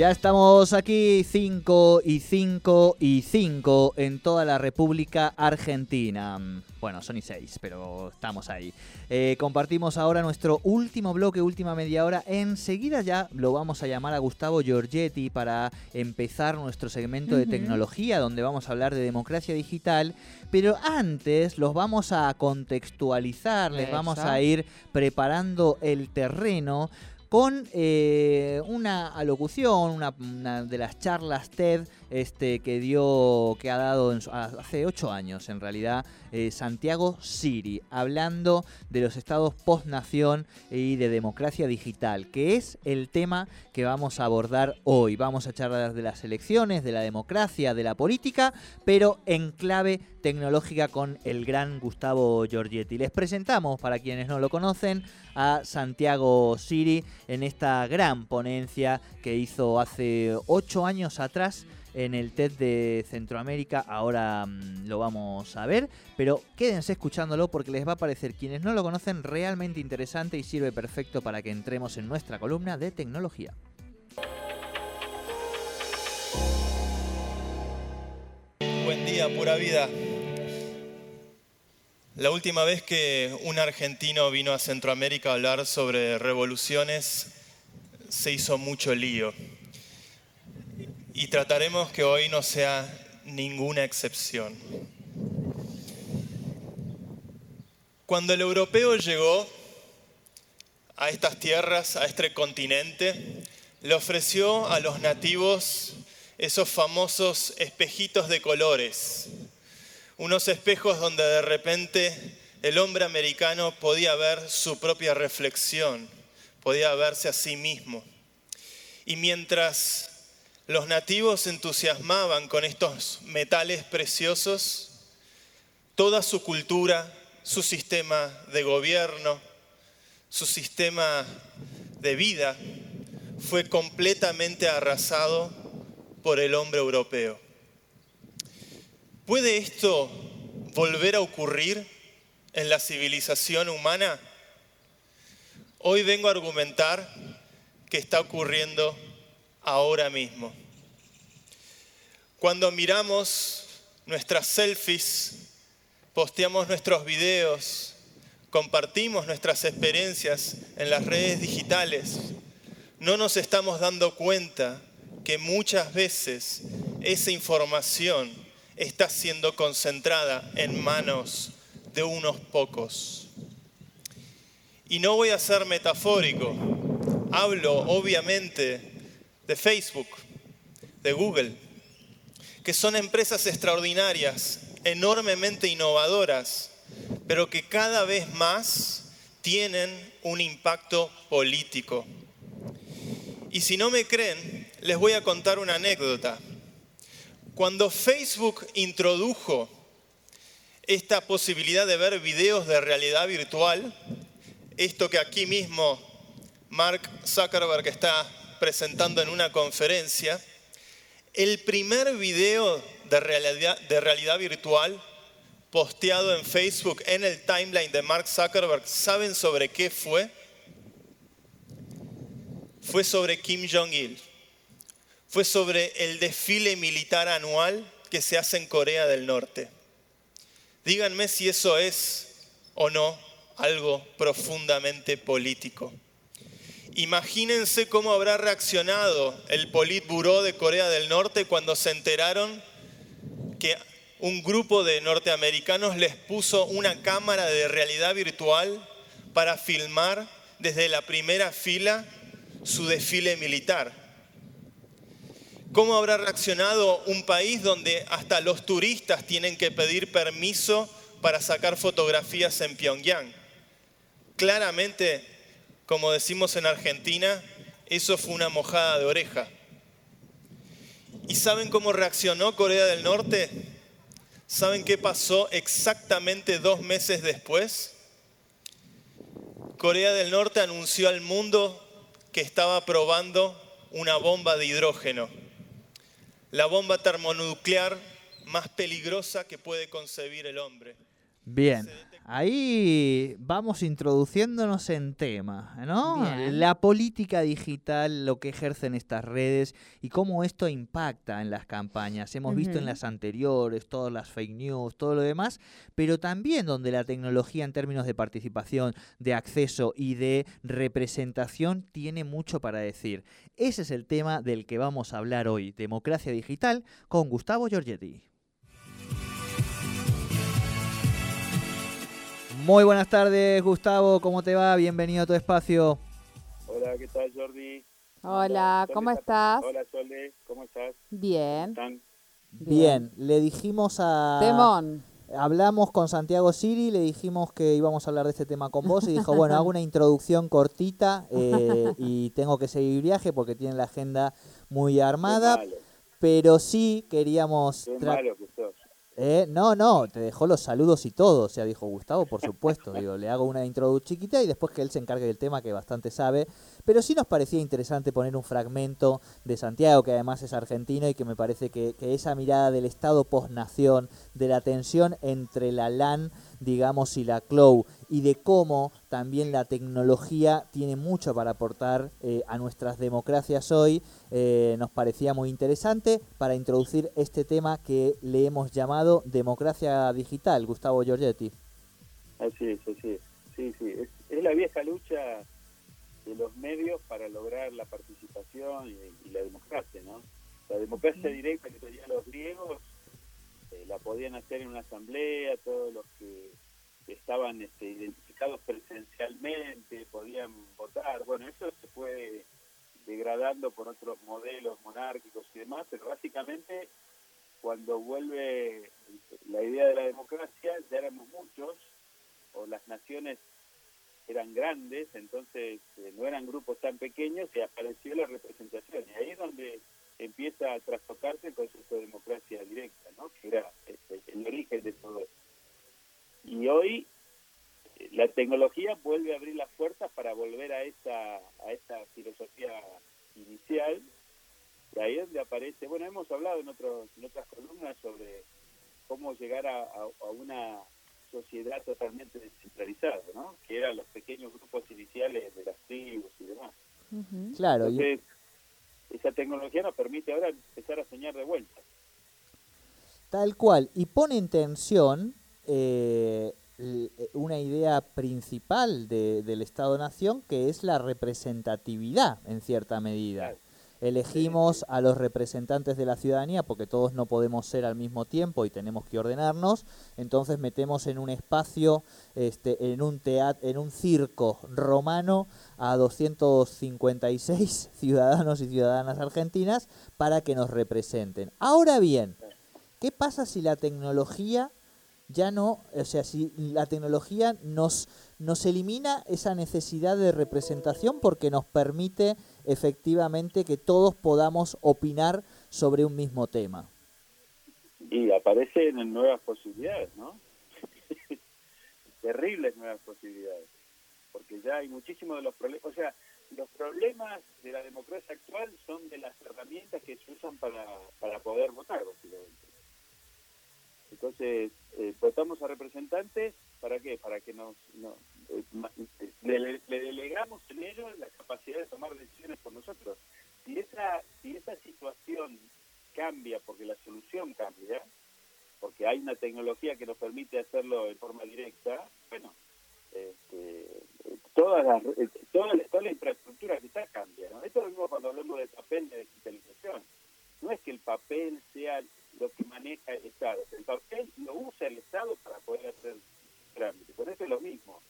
Ya estamos aquí 5 y 5 y 5 en toda la República Argentina. Bueno, son y 6, pero estamos ahí. Eh, compartimos ahora nuestro último bloque, última media hora. Enseguida ya lo vamos a llamar a Gustavo Giorgetti para empezar nuestro segmento de tecnología, donde vamos a hablar de democracia digital. Pero antes los vamos a contextualizar, les vamos a ir preparando el terreno con eh, una alocución, una, de las charlas TED este, que dio, que ha dado hace ocho años en realidad, eh, Santiago Siri, hablando de los estados post-nación y de democracia digital, que es el tema que vamos a abordar hoy. Vamos a charlar de las elecciones, de la democracia, de la política, pero en clave tecnológica con el gran Gustavo Giorgetti. Les presentamos, para quienes no lo conocen, a Santiago Siri en esta gran ponencia que hizo hace ocho años atrás en el TED de Centroamérica. Ahora mm, lo vamos a ver, pero quédense escuchándolo porque les va a parecer, quienes no lo conocen, realmente interesante y sirve perfecto para que entremos en nuestra columna de tecnología. Buen día, pura vida. La última vez que un argentino vino a Centroamérica a hablar sobre revoluciones, se hizo mucho lío y trataremos que hoy no sea ninguna excepción. Cuando el europeo llegó a estas tierras, a este continente, le ofreció a los nativos esos famosos espejitos de colores, unos espejos donde de repente el hombre americano podía ver su propia reflexión, podía verse a sí mismo. Y mientras los nativos se entusiasmaban con estos metales preciosos, toda su cultura, su sistema de gobierno, su sistema de vida fue completamente arrasado por el hombre europeo. ¿Puede esto volver a ocurrir en la civilización humana? Hoy vengo a argumentar que está ocurriendo ahora mismo. Cuando miramos nuestras selfies, posteamos nuestros videos, compartimos nuestras experiencias en las redes digitales, no nos estamos dando cuenta que muchas veces esa información está siendo concentrada en manos de unos pocos. Y no voy a ser metafórico, hablo obviamente de Facebook, de Google, que son empresas extraordinarias, enormemente innovadoras, pero que cada vez más tienen un impacto político. Y si no me creen, les voy a contar una anécdota. Cuando Facebook introdujo esta posibilidad de ver videos de realidad virtual, esto que aquí mismo Mark Zuckerberg está presentando en una conferencia, el primer video de realidad, virtual posteado en Facebook en el timeline de Mark Zuckerberg, ¿saben sobre qué fue? Fue sobre Kim Jong-il. Fue sobre el desfile militar anual que se hace en Corea del Norte. Díganme si eso es o no algo profundamente político. Imagínense cómo habrá reaccionado el Politburo de Corea del Norte cuando se enteraron que un grupo de norteamericanos les puso una cámara de realidad virtual para filmar desde la primera fila su desfile militar. ¿Cómo habrá reaccionado un país donde hasta los turistas tienen que pedir permiso para sacar fotografías en Pyongyang? Claramente como decimos en Argentina, eso fue una mojada de oreja. ¿Y saben cómo reaccionó Corea del Norte? ¿Saben qué pasó exactamente dos meses después? Corea del Norte anunció al mundo que estaba probando una bomba de hidrógeno, la bomba termonuclear más peligrosa que puede concebir el hombre. Bien, ahí vamos introduciéndonos en tema, ¿no? La política digital, lo que ejercen estas redes y cómo esto impacta en las campañas. Hemos visto en las anteriores todas las fake news, todo lo demás, pero también donde la tecnología en términos de participación, de acceso y de representación tiene mucho para decir. Ese es el tema del que vamos a hablar hoy, democracia digital, con Gustavo Giorgetti. Muy buenas tardes, Gustavo. ¿Cómo te va? Bienvenido a tu espacio. Hola, ¿qué tal, Jordi? Hola, ¿cómo estás? Hola, Sole, ¿cómo estás? Bien. Bien. le dijimos a... Temón. Hablamos con Santiago Siri, le dijimos que íbamos a hablar de este tema con vos y dijo, bueno, hago una introducción cortita eh, y tengo que seguir viaje porque tiene la agenda muy armada, pero sí queríamos... Qué malo que sos. Eh, no, no, te dejó los saludos y todo. O sea, dijo Gustavo, por supuesto. Digo, le hago una introducción chiquita y después que él se encargue del tema que bastante sabe. Pero sí nos parecía interesante poner un fragmento de Santiago, que además es argentino y que me parece que, que esa mirada del Estado post-nación, de la tensión entre la LAN digamos, y la CLOW, y de cómo también la tecnología tiene mucho para aportar eh, a nuestras democracias hoy, eh, nos parecía muy interesante para introducir este tema que le hemos llamado democracia digital, Gustavo Giorgetti. Así es, así es. Sí, sí, es, la vieja lucha de los medios para lograr la participación y, la democracia, ¿no? La democracia directa que tenían los griegos eh, la podían hacer en una asamblea, todos los que estaban este, identificados presencialmente podían votar. Bueno, eso se fue degradando por otros modelos monárquicos y demás, pero básicamente cuando vuelve la idea de la democracia, ya éramos muchos, o las naciones eran grandes, entonces eh, no eran grupos tan pequeños y apareció la representación. Y ahí es donde empieza a trastocarse el concepto de democracia directa, ¿no? que era este, el origen de todo esto. Y hoy la tecnología vuelve a abrir las puertas para volver a esa, a esa filosofía inicial, y ahí es donde aparece, bueno, hemos hablado en, otros, en otras columnas sobre cómo llegar a, una sociedad totalmente descentralizada, ¿no? que eran los pequeños grupos iniciales de las tribus y demás. Claro. Entonces, esa tecnología nos permite ahora empezar a soñar de vuelta. Tal cual, y pone en tensión eh, una idea principal del Estado-Nación, que es la representatividad, en cierta medida. Elegimos a los representantes de la ciudadanía porque todos no podemos ser al mismo tiempo y tenemos que ordenarnos, entonces metemos en un espacio, este, en un teatro, en un circo romano a 256 ciudadanos y ciudadanas argentinas para que nos representen. Ahora bien, ¿qué pasa si la tecnología ya no, o sea, si la tecnología nos, nos elimina esa necesidad de representación porque nos permite efectivamente que todos podamos opinar sobre un mismo tema. Y aparecen nuevas posibilidades, ¿no? Terribles nuevas posibilidades, porque ya hay muchísimos de los problemas, o sea, los problemas de la democracia actual son de las herramientas que se usan para, para poder votar, básicamente. Entonces, eh, votamos a representantes, ¿para qué? Para que nos, eh, le, delegamos en ellos la capacidad de tomar decisiones por nosotros. Si esa, si esa situación cambia porque la solución cambia, porque hay una tecnología que nos permite hacerlo de forma directa, bueno, este, todas las, eh, toda, la, toda la infraestructura que está cambia. ¿no? Esto es lo mismo cuando hablamos de papel de digitalización. No es que el papel sea lo que maneja el Estado. El papel lo usa el Estado para poder hacer trámite. Por eso es lo mismo.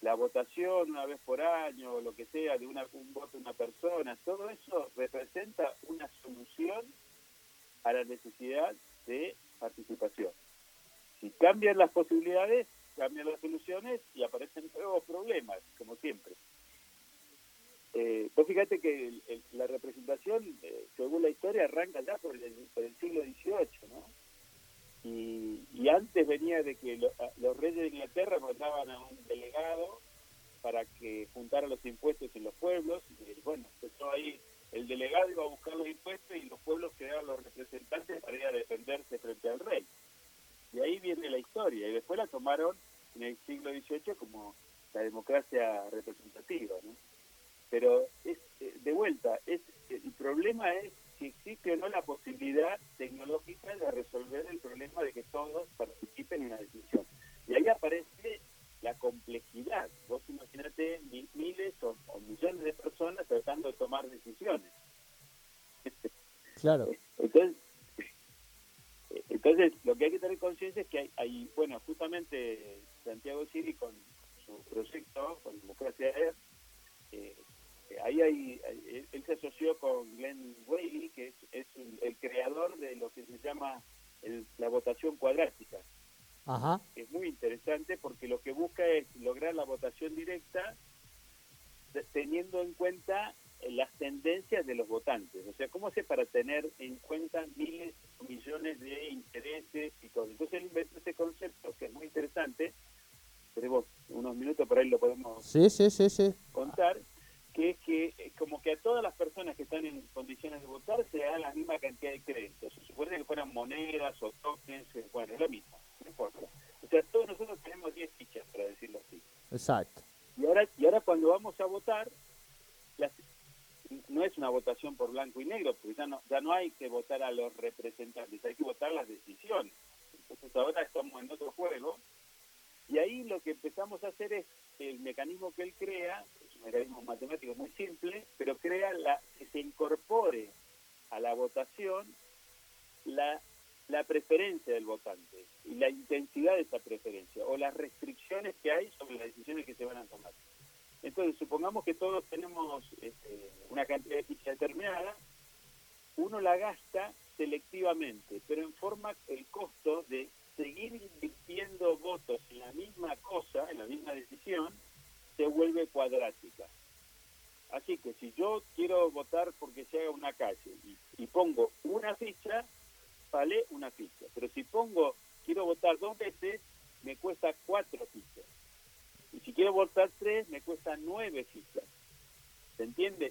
La votación una vez por año, lo que sea, de una, un voto de una persona, todo eso representa una solución a la necesidad de participación. Si cambian las posibilidades, cambian las soluciones y aparecen nuevos problemas, como siempre. Eh, vos fíjate que la representación, eh, según la historia, arranca ya por el, siglo XVIII, ¿no? Y, antes venía de que lo- los reyes de Inglaterra mandaban a un delegado para que juntara los impuestos en los pueblos. Y bueno, empezó ahí, el delegado iba a buscar los impuestos y los pueblos creaban los representantes para ir a defenderse frente al rey. Y ahí viene la historia. Y después la tomaron en el siglo XVIII como la democracia representativa. ¿no? Pero es, eh, de vuelta, es, el problema es si existe o no la posibilidad tecnológica de resolver el problema de que todos participen en la decisión. Y ahí aparece la complejidad. Vos imaginate mi- miles o, o millones de personas tratando de tomar decisiones. Claro. Entonces, eh, entonces lo que hay que tener conciencia es que hay, hay, bueno, justamente Santiago Siri con su proyecto, con Democracia Air, eh, eh, ahí hay, hay- él, él se asoció con Glenn Whaley, que es, es un- el creador de lo que se llama el- la votación cuadrática. Ajá. Es muy interesante porque lo que busca es lograr la votación directa de- teniendo en cuenta eh, las tendencias de los votantes. O sea, ¿cómo hace para tener en cuenta miles, millones de intereses y todo? Entonces él inventó ese concepto que es muy interesante. Tenemos unos minutos por ahí lo podemos Sí, sí, sí, sí. contar, que es que eh, como que a todas las personas que están en condiciones de votar se da la misma cantidad de créditos. Se supone que fueran monedas o tokens, eh, bueno, es lo mismo, no importa. O sea, todos nosotros tenemos 10 fichas, para decirlo así. Exacto. Y ahora, y ahora cuando vamos a votar, las- no es una votación por blanco y negro, porque ya no, ya no hay que votar a los representantes, hay que votar las decisiones. Entonces ahora estamos en otro juego. Y ahí lo que empezamos a hacer es el mecanismo que él crea, es un mecanismo matemático muy simple, pero crea la, que se incorpore a la votación la, la preferencia del votante y la intensidad de esa preferencia o las restricciones que hay sobre las decisiones que se van a tomar. Entonces, supongamos que todos tenemos este, una cantidad de ficha determinada, uno la gasta selectivamente, pero en forma el costo de seguir invirtiendo votos en la misma cosa, en la misma decisión, se vuelve cuadrática. Así que si yo quiero votar porque se haga una calle y, y pongo una ficha, vale una ficha. Pero si pongo, quiero votar dos veces, me cuesta cuatro fichas. Y si quiero votar tres, me cuesta nueve fichas. ¿Se entiende?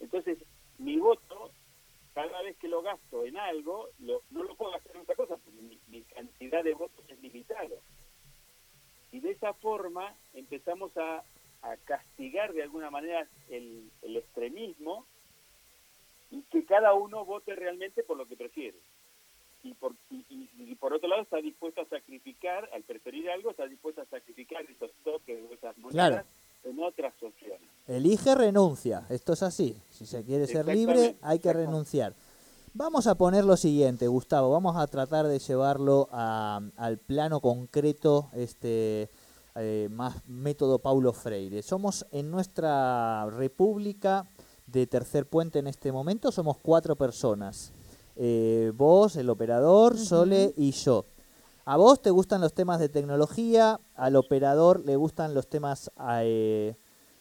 Entonces, mi voto, cada vez que lo gasto en algo, lo- no lo puedo gastar en otra cosa, porque mi, mi cantidad de votos es limitada. Y de esa forma empezamos a, a castigar de alguna manera el, el extremismo y que cada uno vote realmente por lo que prefiere. Y por, y, y- y por otro lado está dispuesto a sacrificar, al preferir algo, está dispuesto a sacrificar esos toques o esas monedas Claro. en otras opciones. Elige, renuncia. Esto es así. Si se quiere ser libre, hay que renunciar. Vamos a poner lo siguiente, Gustavo. Vamos a tratar de llevarlo a- al plano concreto, este eh, más método Paulo Freire. Somos en nuestra república de Tercer Puente en este momento, somos cuatro personas. Eh, vos, el operador, Sole y yo. A vos te gustan los temas de tecnología, al operador le gustan los temas eh,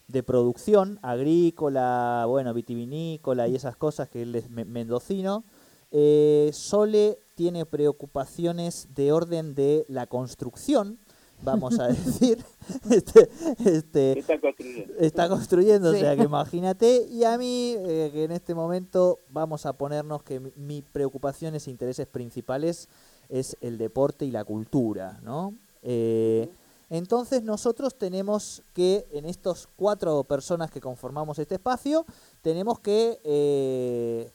de producción, agrícola, bueno, vitivinícola y esas cosas que él es me- mendocino. Eh, Sole tiene preocupaciones de orden de la construcción, vamos a decir. este, este, ¿Qué están construyendo? está construyendo, o sea que imagínate. Y a mí, eh, que en este momento vamos a ponernos que mi, mi preocupaciones e intereses principales es el deporte y la cultura, ¿no? Eh, entonces nosotros tenemos que, en estos cuatro personas que conformamos este espacio, tenemos que eh,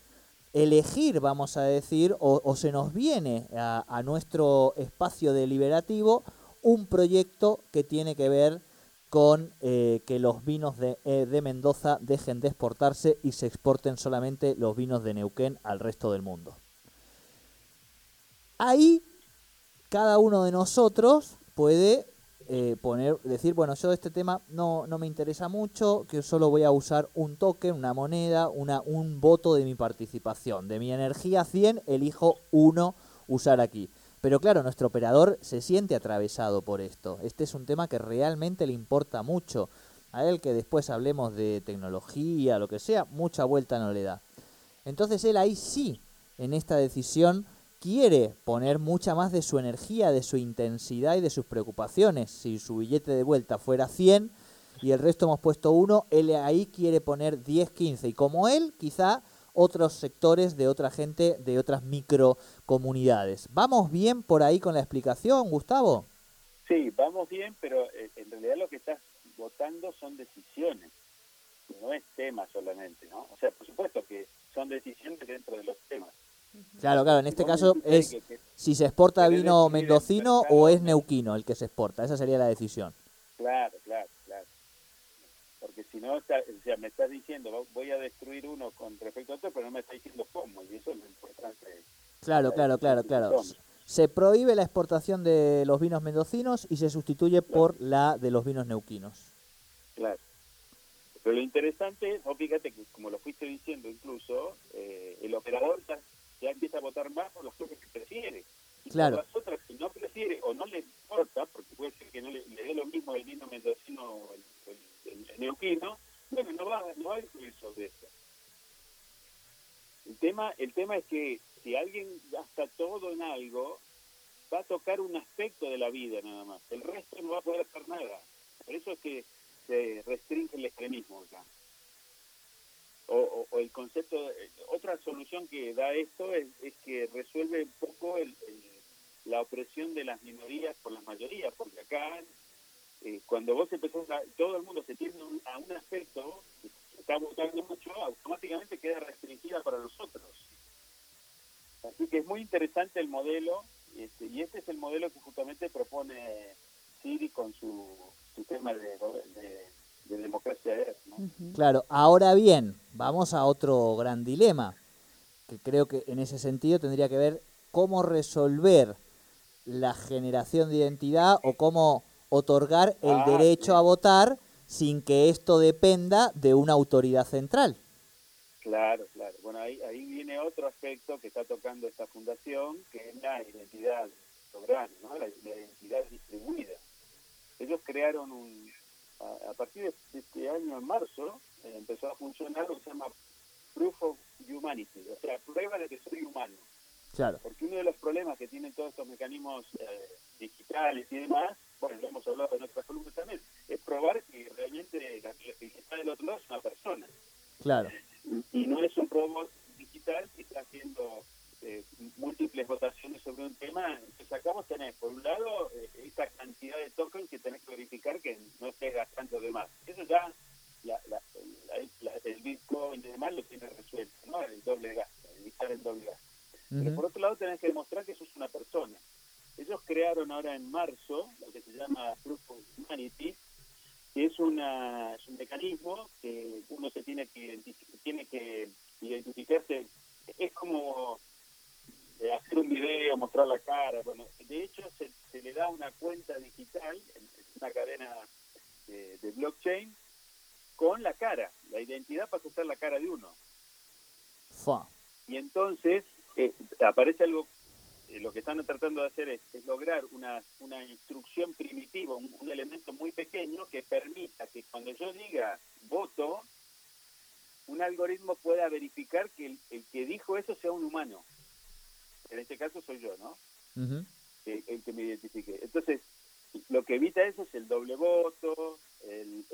elegir, vamos a decir, o, se nos viene a, a nuestro espacio deliberativo un proyecto que tiene que ver con eh, que los vinos de, eh, de Mendoza dejen de exportarse y se exporten solamente los vinos de Neuquén al resto del mundo. Ahí cada uno de nosotros puede eh, poner, decir, bueno, yo este tema no, no me interesa mucho, que solo voy a usar un token, una moneda, una, un voto de mi participación. De mi energía 100, elijo uno usar aquí. Pero claro, nuestro operador se siente atravesado por esto. Este es un tema que realmente le importa mucho. A él que después hablemos de tecnología, lo que sea, mucha vuelta no le da. Entonces él ahí sí, en esta decisión, quiere poner mucha más de su energía, de su intensidad y de sus preocupaciones. Si su billete de vuelta fuera 100 y el resto hemos puesto 1, él ahí quiere poner 10, 15. Y como él, quizá otros sectores de otra gente, de otras microcomunidades. ¿Vamos bien por ahí con la explicación, Gustavo? Sí, vamos bien, pero eh, en realidad lo que estás votando son decisiones, no es tema solamente, ¿no? O sea, por supuesto que son decisiones dentro de los temas. Claro, claro, en este caso es si se exporta vino mendocino o es neuquino el que se exporta, esa sería la decisión. Claro, claro, claro. Porque si no, o sea, me estás diciendo, voy a destruir uno con respecto a otro, pero no me estás diciendo cómo, y eso es lo importante. Claro, claro, claro, claro. Se prohíbe la exportación de los vinos mendocinos y se sustituye por la de los vinos neuquinos. Claro. Pero lo interesante es, fíjate que como lo fuiste diciendo incluso, eh, el operador ya ya empieza a votar más por las cosas que prefiere. Y claro. por las otras que no prefiere o no le importa, porque puede ser que no le, dé lo mismo el vino mendocino o el, neuquino, bueno, no va, no va a influir sobre eso. El tema, el tema es que si alguien gasta todo en algo, va a tocar un aspecto de la vida nada más. El resto no va a poder hacer nada. Por eso es que se restringe el extremismo acá o, el concepto, otra solución que da esto es, que resuelve un poco la opresión de las minorías por las mayorías, porque acá eh, cuando vos empezás, a, todo el mundo se tiene a un aspecto, está votando mucho, automáticamente queda restringida para los otros. Así que es muy interesante el modelo, este, y este es el modelo que justamente propone Siri con su sistema de, de de democracia es. Claro, ahora bien, vamos a otro gran dilema, que creo que en ese sentido tendría que ver cómo resolver la generación de identidad o cómo otorgar el ah, derecho a votar sin que esto dependa de una autoridad central. Claro, claro. Bueno, ahí, ahí viene otro aspecto que está tocando esta fundación, que es la identidad soberana, ¿no? la identidad distribuida. Ellos crearon un, a, partir de este año, en marzo, eh, empezó a funcionar lo que se llama Proof of Humanity, o sea, prueba de que soy humano. Claro. Porque uno de los problemas que tienen todos estos mecanismos eh, digitales y demás, bueno, lo hemos hablado en otras columnas también, es probar que realmente el que está del otro lado es una persona. Claro. Y, y no es un robot digital que está haciendo eh, múltiples votaciones sobre un tema, entonces acá vos tenés, por un lado, eh, esta cantidad de tokens que tenés que verificar que no estés gastando de más. Eso ya la, la, el Bitcoin y demás lo tiene resuelto, ¿no? El doble gasto, evitar el doble gasto. Pero por otro lado tenés que demostrar que sos una persona. Ellos crearon ahora en marzo lo que se llama Proof of Humanity, que es, una, es un mecanismo que uno se tiene que, tiene que identificarse. Es como hacer un video, mostrar la cara. Bueno, de hecho se, le da una cuenta digital, una cadena de, blockchain, con la cara. La identidad pasa a ser la cara de uno. Y entonces eh, aparece algo, eh, lo que están tratando de hacer es, lograr una, una instrucción primitiva, un, elemento muy pequeño que permita que cuando yo diga voto, un algoritmo pueda verificar que el que dijo eso sea un humano en este caso soy yo, ¿no? el, que me identifique. Entonces, lo que evita eso es el doble voto, el,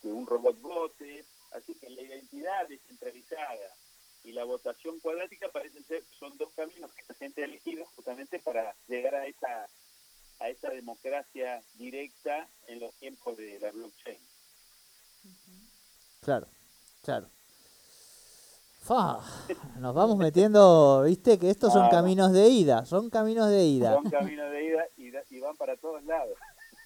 que un robot vote, así que la identidad descentralizada y la votación cuadrática parecen ser, son dos caminos que la gente ha elegido justamente para llegar a esa, a esa democracia directa en los tiempos de la blockchain. Claro, claro. nos vamos metiendo, viste que estos son caminos de ida, son caminos de ida. Son caminos de ida y, van para todos lados.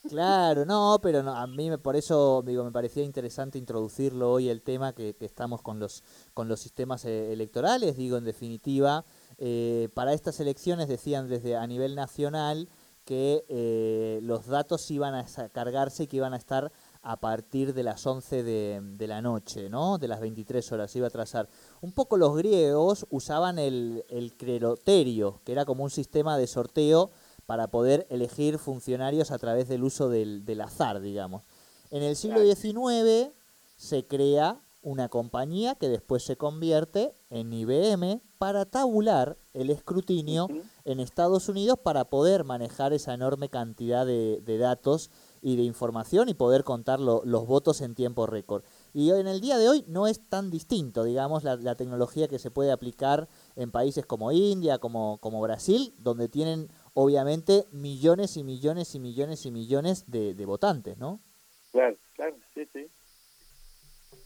Claro, no, pero no, a mí me, por eso digo, me parecía interesante introducirlo hoy el tema que, estamos con los con los sistemas eh, electorales, digo en definitiva, eh, para estas elecciones decían desde a nivel nacional que eh, los datos iban a cargarse y que iban a estar a partir de las 11 de, de, la noche, ¿no? De las 23 horas, iba a trazar. Un poco los griegos usaban el, el que era como un sistema de sorteo para poder elegir funcionarios a través del uso del, del azar, digamos. En el siglo XIX se crea una compañía que después se convierte en IBM para tabular el escrutinio en Estados Unidos para poder manejar esa enorme cantidad de, de datos y de información y poder contar lo- los votos en tiempo récord. Y en el día de hoy no es tan distinto, digamos, la, la tecnología que se puede aplicar en países como India, como, como Brasil, donde tienen obviamente millones y millones y millones y millones de, de votantes, ¿no? Claro, claro, sí, sí.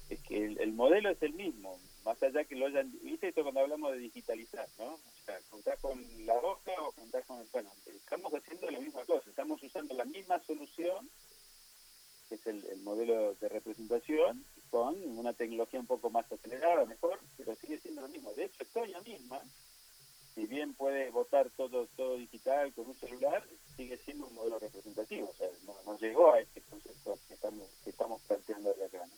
Es que el, el modelo es el mismo, más allá que lo hayan... ¿Viste esto cuando hablamos de digitalizar, no? O sea, contar con la boca o contar con... Bueno, estamos haciendo la misma cosa, estamos usando la misma solución, que es el, el modelo de representación, con una tecnología un poco más acelerada, mejor, pero sigue siendo lo mismo. De hecho, Estonia misma, si bien puede votar todo todo digital con un celular, sigue siendo un modelo representativo. O sea, no, no llegó a este concepto que estamos, que estamos planteando de acá. ¿no?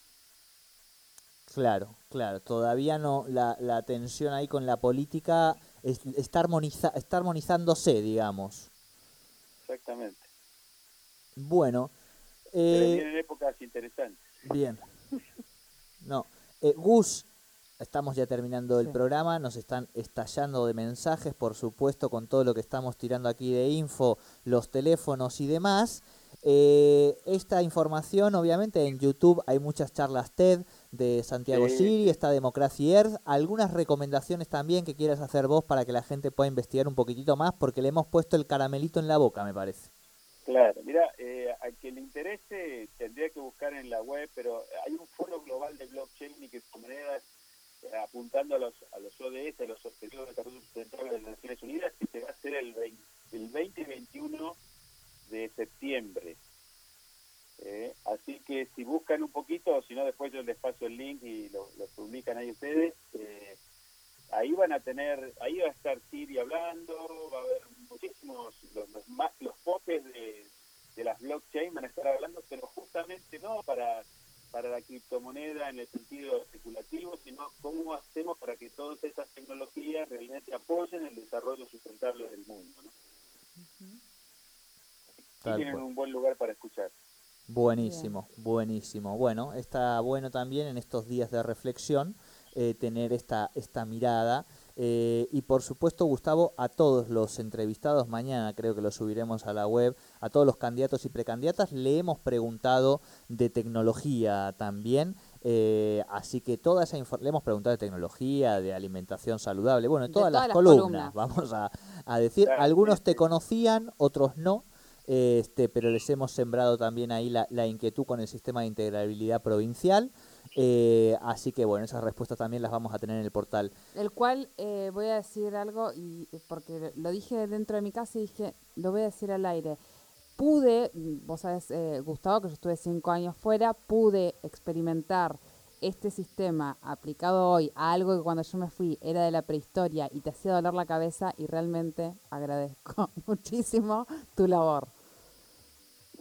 Claro, claro. Todavía no, la, la tensión ahí con la política es- está, armoniza, está armonizándose, digamos. Exactamente. Bueno, Pero eh, vienen épocas interesantes. Bien. No. Eh, Gus, estamos ya terminando el Sí. programa, nos están estallando de mensajes, por supuesto, con todo lo que estamos tirando aquí de info, los teléfonos y demás. Eh, esta información, obviamente, en YouTube hay muchas charlas TED de Santiago Sí. Siri, está Democracy Earth, algunas recomendaciones también que quieras hacer vos para que la gente pueda investigar un poquitito más, porque le hemos puesto el caramelito en la boca, me parece. Claro, mira, eh, a quien le interese tendría que buscar en la web, pero hay un foro global de blockchain y criptomonedas eh, apuntando a los, a los ODS, a los Objetivos de Desarrollo Sustentable de las Naciones Unidas, que se va a hacer el 20, el 20 y 21 de septiembre. Eh, así que si buscan un poquito, si no, después yo les paso el link y lo, publican ahí ustedes. eh, ahí van a tener, ahí va a estar Siri hablando, va a haber muchísimos, los, los, más, los popes de, de las blockchain van a estar hablando, pero justamente no para, para la criptomoneda en el sentido especulativo, sino cómo hacemos para que todas esas tecnologías realmente apoyen el desarrollo sustentable del mundo. ¿no? Tal tienen cual. un buen lugar para escuchar. Buenísimo, buenísimo. Bueno, está bueno también en estos días de reflexión eh, tener esta, esta mirada. Eh, y por supuesto, Gustavo, a todos los entrevistados, mañana creo que lo subiremos a la web, a todos los candidatos y precandidatas, le hemos preguntado de tecnología también. eh, así que toda esa le hemos preguntado de tecnología, de alimentación saludable, bueno, de De todas, todas las, las columnas, columnas. vamos a, a decir. Claro, Algunos sí, te sí. conocían, otros no. Este, pero les hemos sembrado también ahí la, la inquietud con el sistema de integrabilidad provincial. Eh, así que bueno, esas respuestas también las vamos a tener en el portal. El cual eh, voy a decir algo, y porque lo dije dentro de mi casa y dije, lo voy a decir al aire. Pude, mm, vos sabés, eh, Gustavo, que yo estuve cinco años fuera, pude experimentar este sistema aplicado hoy a algo que cuando yo me fui era de la prehistoria y te hacía doler la cabeza y realmente agradezco muchísimo tu labor.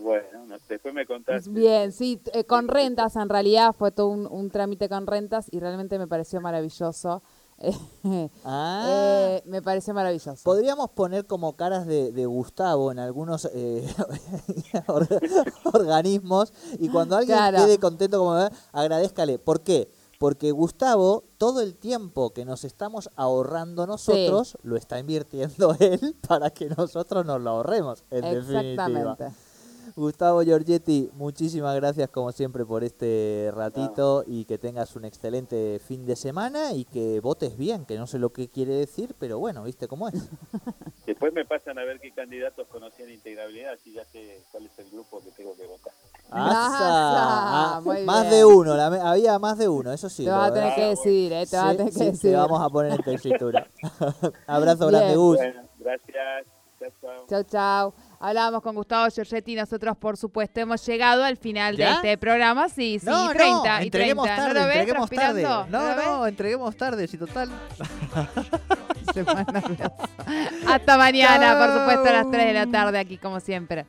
Bueno, no- después me contás. Bien, sí, eh, con rentas, en realidad fue todo un, un trámite con rentas y realmente me pareció maravilloso. Eh, Ah, eh, me pareció maravilloso. podríamos poner como caras de, de Gustavo en algunos eh, or- organismos y cuando alguien Claro. quede contento como "Ah", agradezcale. ¿Por qué? Porque Gustavo, todo el tiempo que nos estamos ahorrando nosotros, lo está invirtiendo él para que nosotros nos lo ahorremos. En definitiva. Gustavo Giorgetti, muchísimas gracias como siempre por este ratito y que tengas un excelente fin de semana y que votes bien, que no sé lo que quiere decir, pero bueno, viste cómo es. Después me pasan a ver qué candidatos conocían integrabilidad, así ya sé cuál es el grupo que tengo que votar. ¡Asa! Asa, muy más bien. de uno, la me- había más de uno, eso sí. te vas a tener que Ah, decidir, ¿eh? Te vas a Sí, tener que sí, decidir. te vamos a poner en textura. Abrazo Bien. grande, Gus. Bueno, gracias. Chao, chao. Chau, chau. Hablábamos con Gustavo Giorgetti y nosotros, por supuesto, hemos llegado al final ¿Ya? de este programa. Sí, sí, No, 30 no, y entreguemos 30. tarde, ¿No lo ves entreguemos tarde. No, no, entreguemos tarde, si total. Hasta mañana, por supuesto, a las Chau. 3 de la tarde aquí, como siempre.